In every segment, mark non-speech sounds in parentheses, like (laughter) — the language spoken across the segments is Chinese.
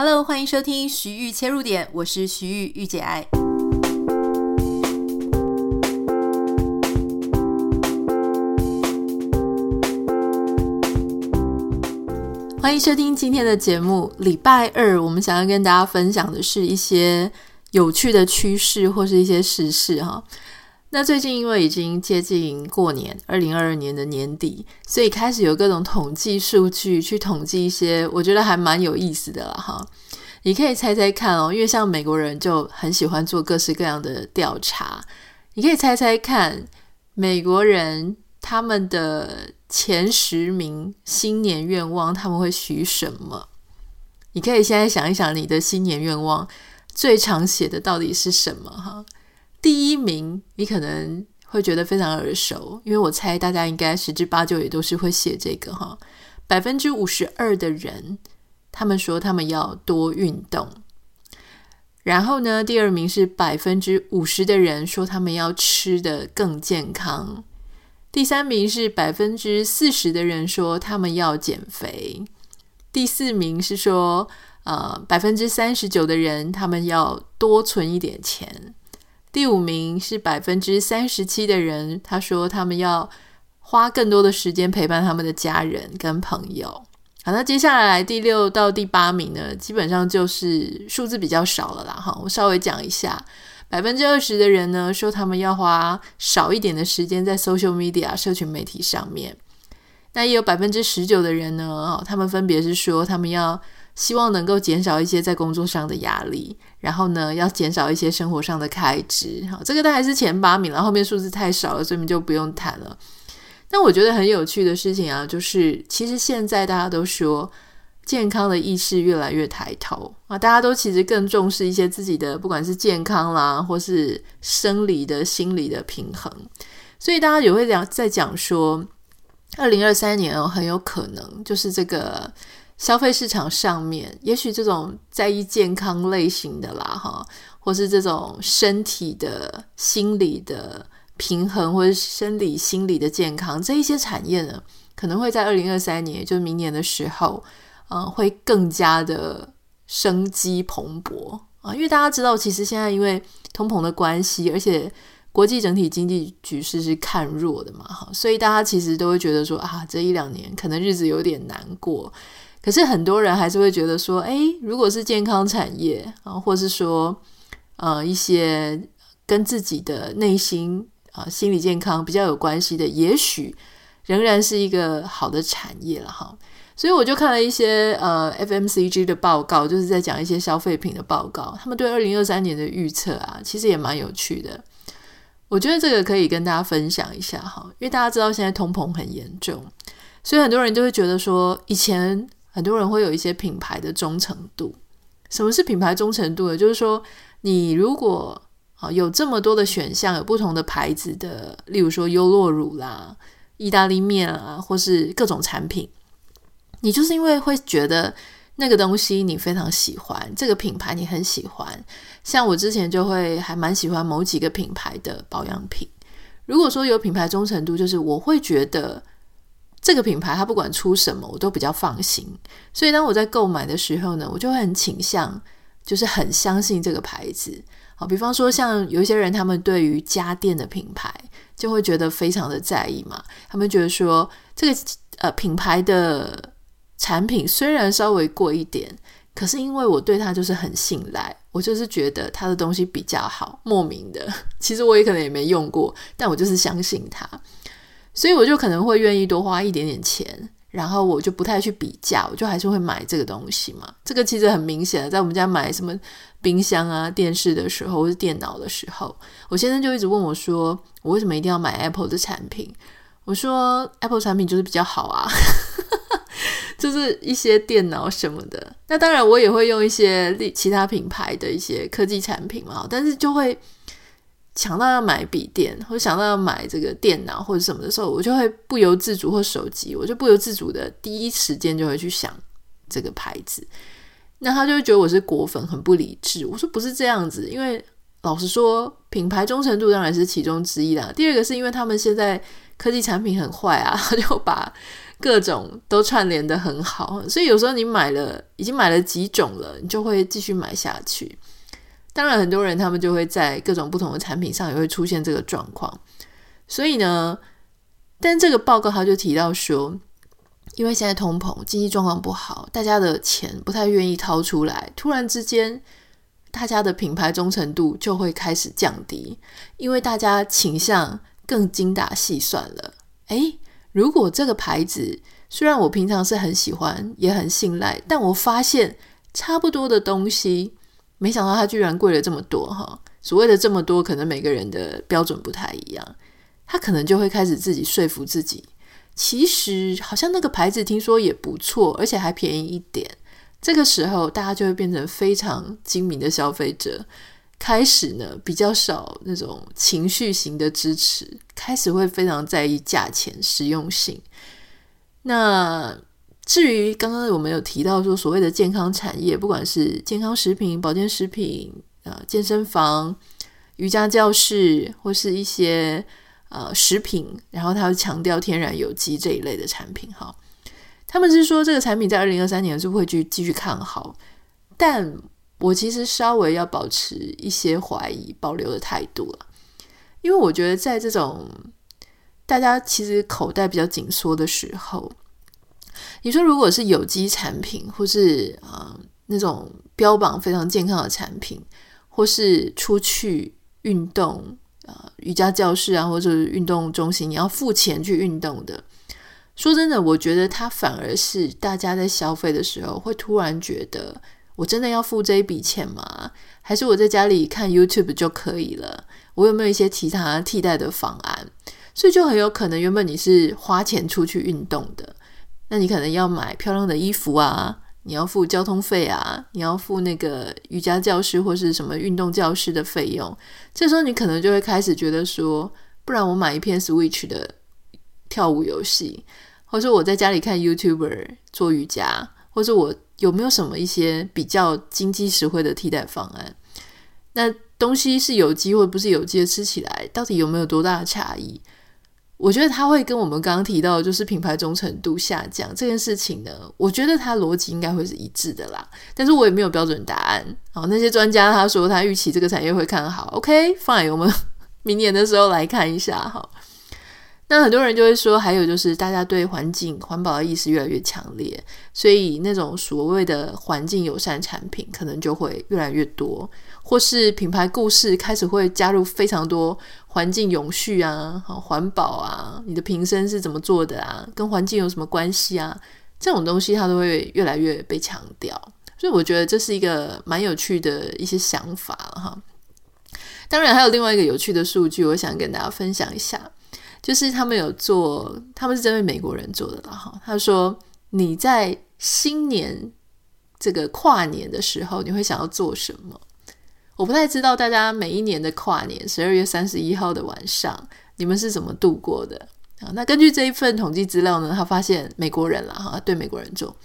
Hello，欢迎收听徐玉切入点，我是徐玉御姐爱。欢迎收听今天的节目。礼拜二，我们想要跟大家分享的是一些有趣的趋势或是一些时事哈。那最近因为已经接近过年，二零二二年的年底，所以开始有各种统计数据去统计一些，我觉得还蛮有意思的了哈。你可以猜猜看哦，因为像美国人就很喜欢做各式各样的调查，你可以猜猜看，美国人他们的前十名新年愿望他们会许什么？你可以现在想一想，你的新年愿望最常写的到底是什么哈？第一名，你可能会觉得非常耳熟，因为我猜大家应该十之八九也都是会写这个哈。百分之五十二的人，他们说他们要多运动。然后呢，第二名是百分之五十的人说他们要吃得更健康。第三名是百分之四十的人说他们要减肥。第四名是说，呃，百分之三十九的人他们要多存一点钱。第五名是百分之三十七的人，他说他们要花更多的时间陪伴他们的家人跟朋友。好，那接下来第六到第八名呢，基本上就是数字比较少了啦。哈，我稍微讲一下，百分之二十的人呢说他们要花少一点的时间在 social media 社群媒体上面。那也有百分之十九的人呢，他们分别是说他们要。希望能够减少一些在工作上的压力，然后呢，要减少一些生活上的开支。好，这个大概是前八名了，后面数字太少了，所以我们就不用谈了。但我觉得很有趣的事情啊，就是其实现在大家都说健康的意识越来越抬头啊，大家都其实更重视一些自己的，不管是健康啦，或是生理的、心理的平衡。所以大家也会讲在讲说，二零二三年哦，很有可能就是这个。消费市场上面，也许这种在意健康类型的啦，哈，或是这种身体的、心理的平衡，或者生理、心理的健康这一些产业呢，可能会在二零二三年，就明年的时候，嗯、呃，会更加的生机蓬勃啊。因为大家知道，其实现在因为通膨的关系，而且国际整体经济局势是看弱的嘛，哈，所以大家其实都会觉得说啊，这一两年可能日子有点难过。可是很多人还是会觉得说，哎，如果是健康产业啊，或是说，呃，一些跟自己的内心啊、心理健康比较有关系的，也许仍然是一个好的产业了哈。所以我就看了一些呃 FMCG 的报告，就是在讲一些消费品的报告，他们对二零二三年的预测啊，其实也蛮有趣的。我觉得这个可以跟大家分享一下哈，因为大家知道现在通膨很严重，所以很多人就会觉得说，以前。很多人会有一些品牌的忠诚度。什么是品牌忠诚度呢？就是说，你如果啊有这么多的选项，有不同的牌子的，例如说优酪乳啦、意大利面啊，或是各种产品，你就是因为会觉得那个东西你非常喜欢，这个品牌你很喜欢。像我之前就会还蛮喜欢某几个品牌的保养品。如果说有品牌忠诚度，就是我会觉得。这个品牌它不管出什么，我都比较放心。所以当我在购买的时候呢，我就会很倾向，就是很相信这个牌子。好，比方说像有一些人，他们对于家电的品牌就会觉得非常的在意嘛。他们觉得说这个呃品牌的产品虽然稍微贵一点，可是因为我对它就是很信赖，我就是觉得它的东西比较好，莫名的。其实我也可能也没用过，但我就是相信它。所以我就可能会愿意多花一点点钱，然后我就不太去比价，我就还是会买这个东西嘛。这个其实很明显的，在我们家买什么冰箱啊、电视的时候，或是电脑的时候，我先生就一直问我说：“我为什么一定要买 Apple 的产品？”我说：“Apple 产品就是比较好啊，(laughs) 就是一些电脑什么的。那当然，我也会用一些其他品牌的一些科技产品嘛，但是就会。”想到要买笔电，或者想到要买这个电脑或者什么的时候，我就会不由自主或手机，我就不由自主的第一时间就会去想这个牌子。那他就会觉得我是果粉，很不理智。我说不是这样子，因为老实说，品牌忠诚度当然是其中之一啦。第二个是因为他们现在科技产品很坏啊，他 (laughs) 就把各种都串联得很好，所以有时候你买了，已经买了几种了，你就会继续买下去。当然，很多人他们就会在各种不同的产品上也会出现这个状况。所以呢，但这个报告他就提到说，因为现在通膨，经济状况不好，大家的钱不太愿意掏出来，突然之间，大家的品牌忠诚度就会开始降低，因为大家倾向更精打细算了。诶，如果这个牌子虽然我平常是很喜欢，也很信赖，但我发现差不多的东西，没想到它居然贵了这么多哈！所谓的这么多，可能每个人的标准不太一样，他可能就会开始自己说服自己，其实好像那个牌子听说也不错，而且还便宜一点。这个时候，大家就会变成非常精明的消费者，开始呢比较少那种情绪型的支持，开始会非常在意价钱、实用性。那至于刚刚我们有提到说，所谓的健康产业，不管是健康食品、保健食品、呃健身房、瑜伽教室，或是一些呃食品，然后它会强调天然有机这一类的产品，哈。他们是说这个产品在二零二三年是会去继续看好，但我其实稍微要保持一些怀疑、保留的态度了，因为我觉得在这种大家其实口袋比较紧缩的时候，你说如果是有机产品，或是啊、那种标榜非常健康的产品，或是出去运动啊、呃、瑜伽教室啊，或者是运动中心，你要付钱去运动的。说真的，我觉得它反而是大家在消费的时候会突然觉得，我真的要付这一笔钱吗？还是我在家里看 YouTube 就可以了？我有没有一些其他替代的方案？所以就很有可能，原本你是花钱出去运动的，那你可能要买漂亮的衣服啊，你要付交通费啊，你要付那个瑜伽教室或是什么运动教室的费用。这时候你可能就会开始觉得说，不然我买一片 Switch 的跳舞游戏。或者我在家里看 YouTuber 做瑜伽，或者我有没有什么一些比较经济实惠的替代方案？那东西是有机或不是有机的，吃起来到底有没有多大的差异？我觉得它会跟我们刚刚提到就是品牌忠诚度下降这件事情呢，我觉得它逻辑应该会是一致的啦。但是我也没有标准答案。好，那些专家他说他预期这个产业会看好，OK，fine，我们明年的时候来看一下哈。那很多人就会说，还有就是大家对环境环保的意识越来越强烈，所以那种所谓的环境友善产品可能就会越来越多，或是品牌故事开始会加入非常多环境永续啊、环保啊，你的瓶身是怎么做的啊，跟环境有什么关系啊？这种东西它都会越来越被强调，所以我觉得这是一个蛮有趣的一些想法哈。当然还有另外一个有趣的数据，我想跟大家分享一下。就是他们有做，他们是针对美国人做的啦哈。他说：“你在新年这个跨年的时候，你会想要做什么？”我不太知道大家每一年的跨年，十二月三十一号的晚上，你们是怎么度过的啊？那根据这一份统计资料呢，他发现美国人啦哈，对美国人做，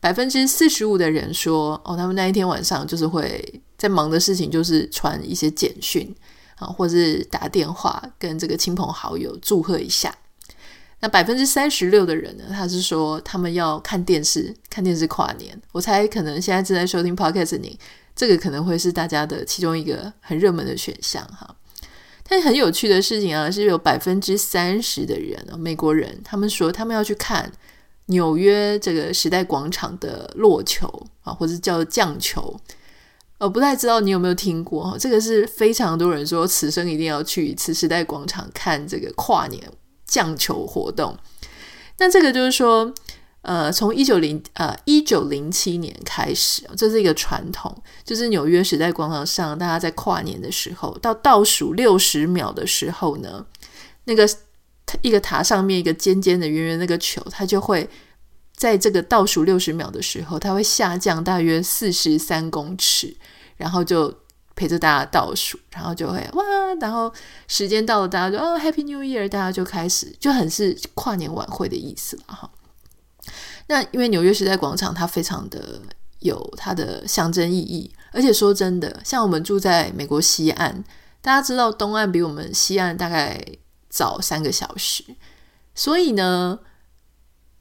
百分之四十五的人说，哦，他们那一天晚上就是会在忙的事情，就是传一些简讯。啊，或是打电话跟这个亲朋好友祝贺一下。那百分之三十六的人呢，他是说他们要看电视，看电视跨年。我猜可能现在正在收听 Podcast 你，这个可能会是大家的其中一个很热门的选项哈。但很有趣的事情啊，是有百分之三十的人啊，美国人，他们说他们要去看纽约这个时代广场的落球啊，或者叫降球。我不太知道你有没有听过哈，这个是非常多人说此生一定要去一次时代广场看这个跨年降球活动。那这个就是说，呃，从一九零呃一九零七年开始，这是一个传统，就是纽约时代广场上，大家在跨年的时候，到倒数六十秒的时候呢，那个一个塔上面一个尖尖的圆圆那个球，它就会。在这个倒数六十秒的时候，它会下降大约四十三公尺，然后就陪着大家倒数，然后就会哇，然后时间到了，大家就哦，Happy New Year，大家就开始就很是跨年晚会的意思了哈。那因为纽约时代广场它非常的有它的象征意义，而且说真的，像我们住在美国西岸，大家知道东岸比我们西岸大概早三个小时。所以呢，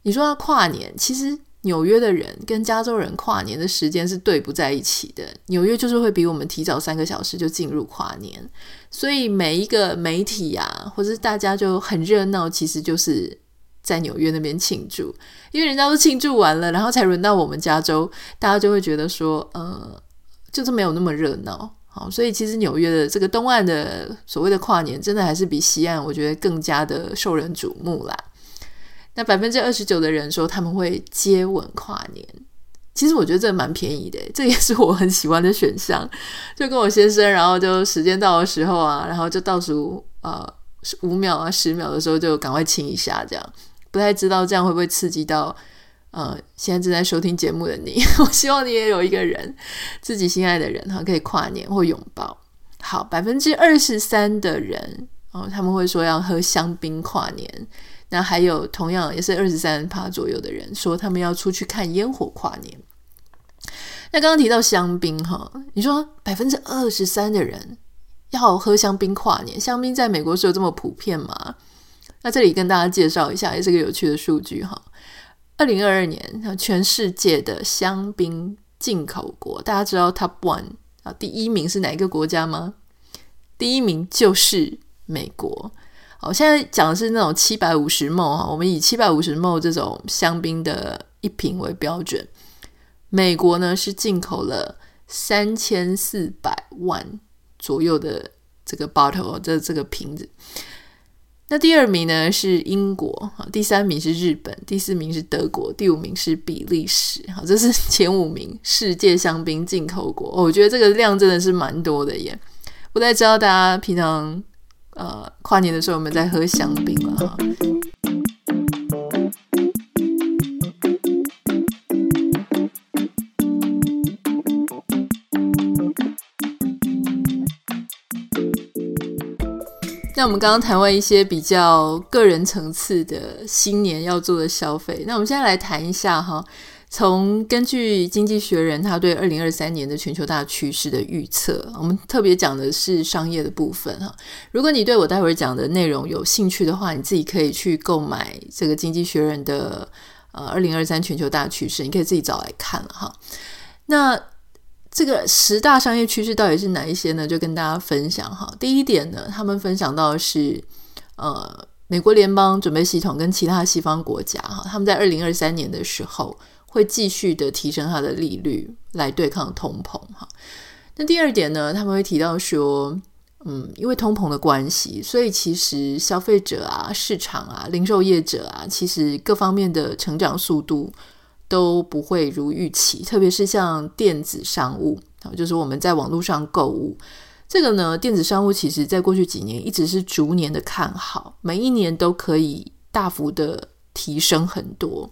你说要跨年，其实纽约的人跟加州人跨年的时间是对不在一起的。纽约就是会比我们提早三个小时就进入跨年，所以每一个媒体啊，或者是大家就很热闹，其实就是在纽约那边庆祝，因为人家都庆祝完了，然后才轮到我们加州，大家就会觉得说，呃，就是没有那么热闹。好，所以其实纽约的这个东岸的所谓的跨年，真的还是比西岸我觉得更加的受人瞩目啦。那百分之二十九的人说他们会接吻跨年，其实我觉得这蛮便宜的，这也是我很喜欢的选项。就跟我先生，然后就时间到的时候啊，然后就倒数呃五秒啊十秒的时候就赶快亲一下，这样不太知道这样会不会刺激到。呃，现在正在收听节目的你，(laughs) 我希望你也有一个人，自己心爱的人哈，可以跨年或拥抱。好，百分之二十三的人哦，他们会说要喝香槟跨年。那还有同样也是二十三趴左右的人说他们要出去看烟火跨年。那刚刚提到香槟哈，你说百分之二十三的人要喝香槟跨年，香槟在美国是有这么普遍吗？那这里跟大家介绍一下，也是个有趣的数据哈。二零二二年，全世界的香槟进口国，大家知道 Top One 啊，第一名是哪一个国家吗？第一名就是美国。好，现在讲的是那种七百五十 ml 哈，我们以七百五十 M 这种香槟的一瓶为标准。美国呢是进口了三千四百万左右的这个 bottle 这这个瓶子。那第二名呢是英国，第三名是日本，第四名是德国，第五名是比利时。好，这是 (laughs) 前五名世界香槟进口国。我觉得这个量真的是蛮多的耶。不太知道大家平常呃跨年的时候有没有在喝香槟了哈？那我们刚刚谈完一些比较个人层次的新年要做的消费，那我们现在来谈一下哈，从根据《经济学人》他对二零二三年的全球大趋势的预测，我们特别讲的是商业的部分哈。如果你对我待会儿讲的内容有兴趣的话，你自己可以去购买这个《经济学人》的呃二零二三全球大趋势，你可以自己找来看了哈。那这个十大商业趋势到底是哪一些呢？就跟大家分享哈。第一点呢，他们分享到的是，呃，美国联邦准备系统跟其他西方国家哈，他们在二零二三年的时候会继续的提升它的利率来对抗通膨哈。那第二点呢，他们会提到说，嗯，因为通膨的关系，所以其实消费者啊、市场啊、零售业者啊，其实各方面的成长速度。都不会如预期，特别是像电子商务，就是我们在网络上购物，这个呢，电子商务其实在过去几年一直是逐年的看好，每一年都可以大幅的提升很多。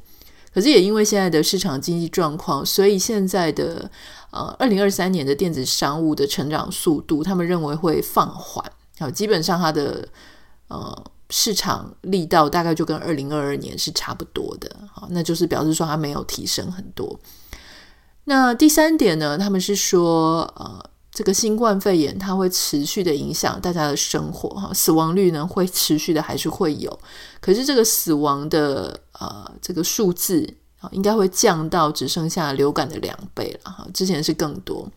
可是也因为现在的市场经济状况，所以现在的呃，二零二三年的电子商务的成长速度，他们认为会放缓。好，基本上它的呃。市场力道大概就跟二零二二年是差不多的，好，那就是表示说它没有提升很多。那第三点呢，他们是说，呃，这个新冠肺炎它会持续的影响大家的生活，哈，死亡率呢会持续的还是会有，可是这个死亡的呃这个数字啊，应该会降到只剩下流感的两倍了，哈，之前是更多。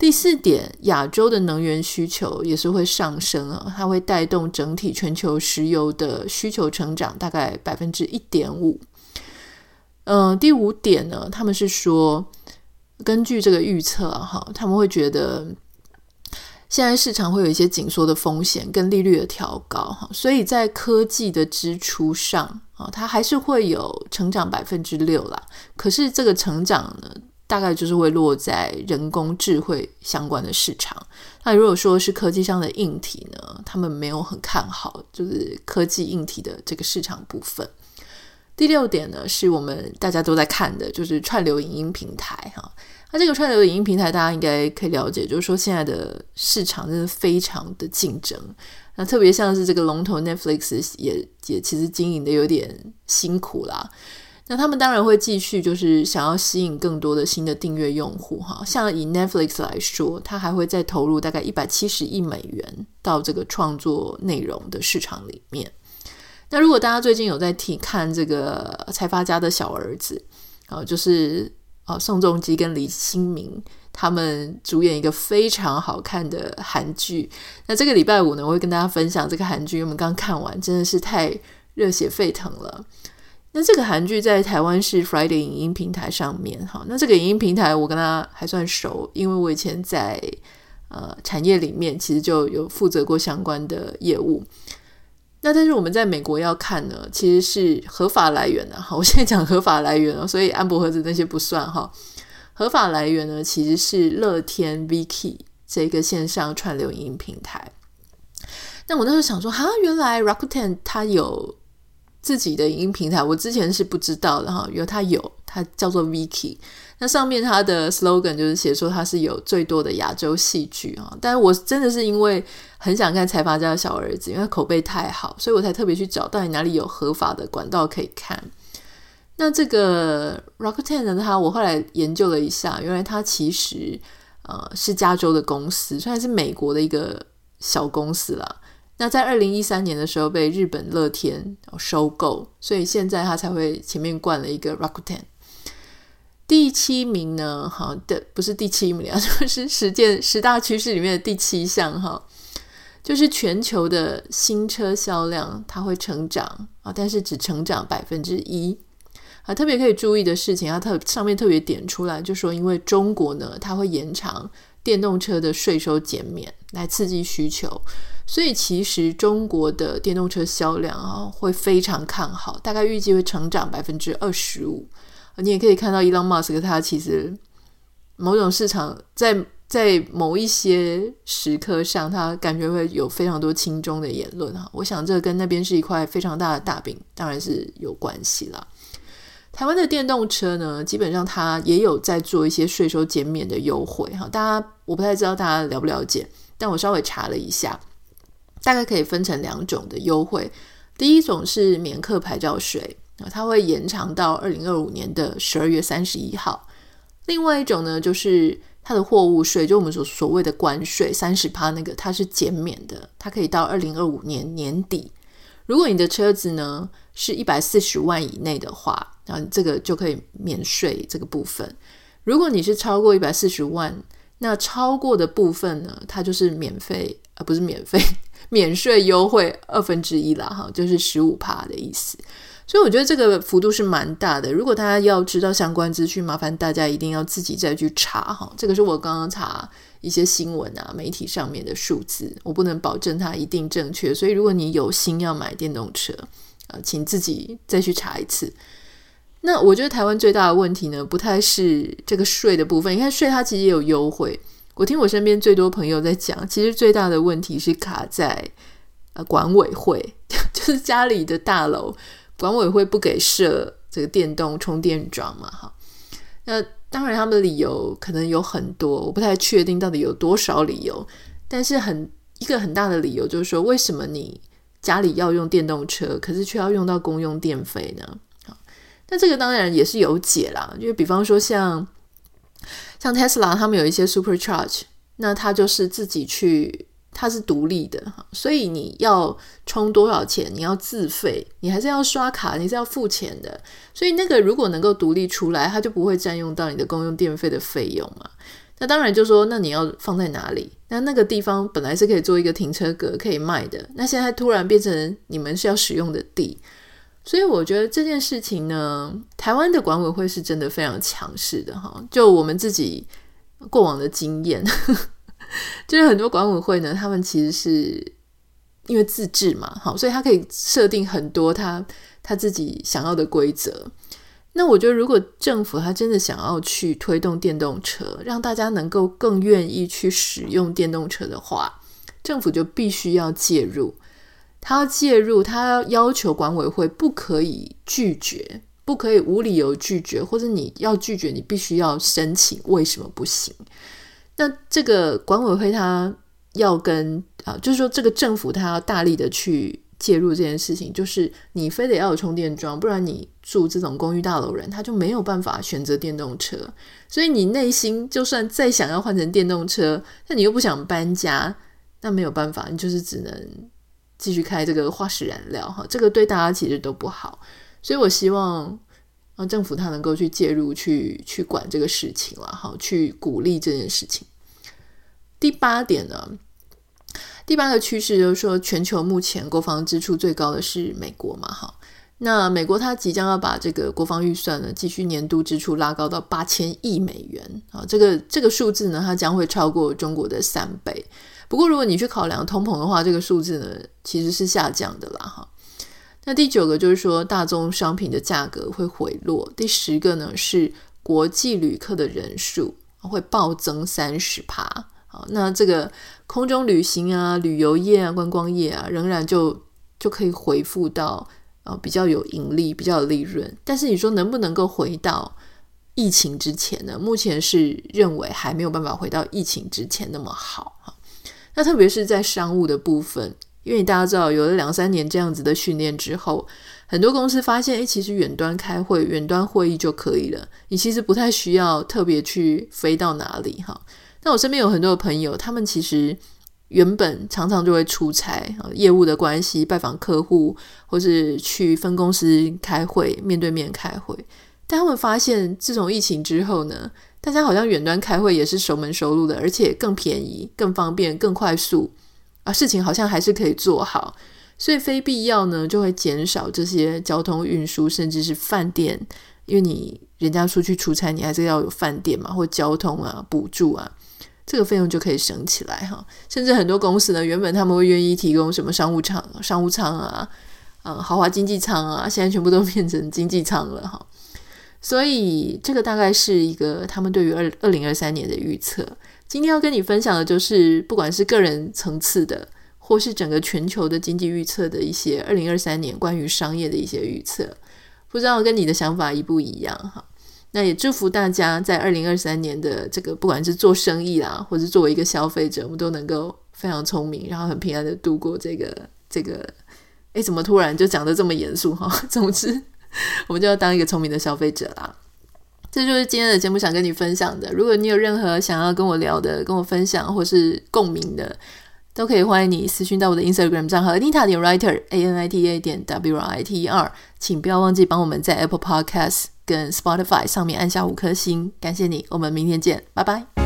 第四点，亚洲的能源需求也是会上升啊，它会带动整体全球石油的需求成长，大概百分之一点五。嗯，第五点呢，他们是说，根据这个预测哈，他们会觉得现在市场会有一些紧缩的风险跟利率的调高哈，所以在科技的支出上啊，它还是会有成长百分之六啦。可是这个成长呢，大概就是会落在人工智慧相关的市场。那如果说是科技上的硬体呢，他们没有很看好，就是科技硬体的这个市场部分。第六点呢，是我们大家都在看的，就是串流影音平台哈。那这个串流影音平台，大家应该可以了解，就是说现在的市场真的非常的竞争。那特别像是这个龙头 Netflix 也也其实经营的有点辛苦啦。那他们当然会继续，就是想要吸引更多的新的订阅用户哈。像以 Netflix 来说，它还会再投入大概一百七十亿美元到这个创作内容的市场里面。那如果大家最近有在听看这个财阀家的小儿子，啊，就是啊宋仲基跟李新民他们主演一个非常好看的韩剧。那这个礼拜五呢，我会跟大家分享这个韩剧，我们刚看完，真的是太热血沸腾了。那这个韩剧在台湾是 Friday 影音平台上面，哈，那这个影音平台我跟他还算熟，因为我以前在呃产业里面其实就有负责过相关的业务。那但是我们在美国要看呢，其实是合法来源 (laughs) 的哈。我现在讲合法来源哦，所以安博盒子那些不算哈。合法来源呢，其实是乐天 Viki 这个线上串流影音平台。那我那时候想说，哈，原来 Rakuten 它有。自己的影音平台，我之前是不知道的哈，因为它有，它叫做 Viki，那上面它的 slogan 就是写说它是有最多的亚洲戏剧啊。但是我真的是因为很想看财阀家的小儿子，因为口碑太好，所以我才特别去找到底哪里有合法的管道可以看。那这个 Rakuten 呢，它我后来研究了一下，原来它其实呃是加州的公司，虽然是美国的一个小公司啦。那在二零一三年的时候被日本乐天收购，所以现在他才会前面冠了一个 Rakuten。第七名呢，好的不是第七名啊，(laughs) 就是十件十大趋势里面的第七项哈，就是全球的新车销量它会成长啊，但是只成长百分之一啊。特别可以注意的事情，它特上面特别点出来，就说因为中国呢，它会延长电动车的税收减免来刺激需求。所以其实中国的电动车销量啊会非常看好，大概预计会成长百分之二十五。你也可以看到伊朗马斯克他其实某种市场在在某一些时刻上，他感觉会有非常多轻中的言论哈。我想这跟那边是一块非常大的大饼，当然是有关系啦。台湾的电动车呢，基本上它也有在做一些税收减免的优惠哈。大家我不太知道大家了不了解，但我稍微查了一下。大概可以分成两种的优惠，第一种是免客牌照税啊，它会延长到二零二五年的十二月三十一号。另外一种呢，就是它的货物税，就我们所所谓的关税三十趴那个，它是减免的，它可以到二零二五年年底。如果你的车子呢是一百四十万以内的话，那这个就可以免税这个部分。如果你是超过一百四十万，那超过的部分呢，它就是免费，啊不是免费。免税优惠二分之一啦，哈，就是十五趴的意思。所以我觉得这个幅度是蛮大的。如果大家要知道相关资讯，麻烦大家一定要自己再去查哈。这个是我刚刚查一些新闻啊、媒体上面的数字，我不能保证它一定正确。所以如果你有心要买电动车，呃，请自己再去查一次。那我觉得台湾最大的问题呢，不太是这个税的部分。你看税它其实也有优惠。我听我身边最多朋友在讲，其实最大的问题是卡在呃管委会，(laughs) 就是家里的大楼管委会不给设这个电动充电桩嘛，哈。那当然他们的理由可能有很多，我不太确定到底有多少理由，但是很一个很大的理由就是说，为什么你家里要用电动车，可是却要用到公用电费呢？那这个当然也是有解啦，因为比方说像。像 Tesla 他们有一些 Supercharge，那它就是自己去，它是独立的，所以你要充多少钱，你要自费，你还是要刷卡，你是要付钱的。所以那个如果能够独立出来，它就不会占用到你的公用电费的费用嘛。那当然就说，那你要放在哪里？那那个地方本来是可以做一个停车格可以卖的，那现在突然变成你们是要使用的地。所以我觉得这件事情呢，台湾的管委会是真的非常强势的哈。就我们自己过往的经验，(laughs) 就是很多管委会呢，他们其实是因为自治嘛，好，所以他可以设定很多他他自己想要的规则。那我觉得，如果政府他真的想要去推动电动车，让大家能够更愿意去使用电动车的话，政府就必须要介入。他要介入，他要要求管委会不可以拒绝，不可以无理由拒绝，或者你要拒绝，你必须要申请，为什么不行？那这个管委会他要跟啊，就是说这个政府他要大力的去介入这件事情，就是你非得要有充电桩，不然你住这种公寓大楼人他就没有办法选择电动车，所以你内心就算再想要换成电动车，那你又不想搬家，那没有办法，你就是只能。继续开这个化石燃料哈，这个对大家其实都不好。所以我希望啊，政府它能够去介入，去去管这个事情了哈，去鼓励这件事情。第八点呢，第八个趋势就是说，全球目前国防支出最高的是美国嘛哈。那美国它即将要把这个国防预算呢，继续年度支出拉高到八千亿美元啊，这个这个数字呢，它将会超过中国的三倍。不过，如果你去考量通膨的话，这个数字呢其实是下降的啦哈。那第九个就是说，大宗商品的价格会回落。第十个呢是国际旅客的人数会暴增三十趴。好，那这个空中旅行啊、旅游业啊、观光业啊，仍然就就可以恢复到。啊，比较有盈利，比较有利润，但是你说能不能够回到疫情之前呢？目前是认为还没有办法回到疫情之前那么好哈。那特别是在商务的部分，因为大家知道有了两三年这样子的训练之后，很多公司发现，诶，其实远端开会、远端会议就可以了，你其实不太需要特别去飞到哪里哈。那我身边有很多的朋友，他们其实。原本常常就会出差啊，业务的关系拜访客户，或是去分公司开会，面对面开会。但他们发现，自从疫情之后呢，大家好像远端开会也是熟门熟路的，而且更便宜、更方便、更快速啊，事情好像还是可以做好。所以非必要呢，就会减少这些交通运输，甚至是饭店，因为你人家出去出差，你还是要有饭店嘛，或交通啊，补助啊。这个费用就可以省起来哈，甚至很多公司呢，原本他们会愿意提供什么商务舱、商务舱啊，嗯，豪华经济舱啊，现在全部都变成经济舱了哈。所以这个大概是一个他们对于二二零二三年的预测。今天要跟你分享的就是，不管是个人层次的，或是整个全球的经济预测的一些二零二三年关于商业的一些预测，不知道跟你的想法一不一样哈。那也祝福大家在二零二三年的这个，不管是做生意啦，或者作为一个消费者，我们都能够非常聪明，然后很平安的度过这个这个。诶，怎么突然就讲得这么严肃哈？总之，(laughs) 我们就要当一个聪明的消费者啦。这就是今天的节目想跟你分享的。如果你有任何想要跟我聊的、跟我分享或是共鸣的，都可以欢迎你私讯到我的 Instagram 账号 Anita 点 Writer A N I T A 点 W R I T E R，请不要忘记帮我们在 Apple Podcast。跟 Spotify 上面按下五颗星，感谢你，我们明天见，拜拜。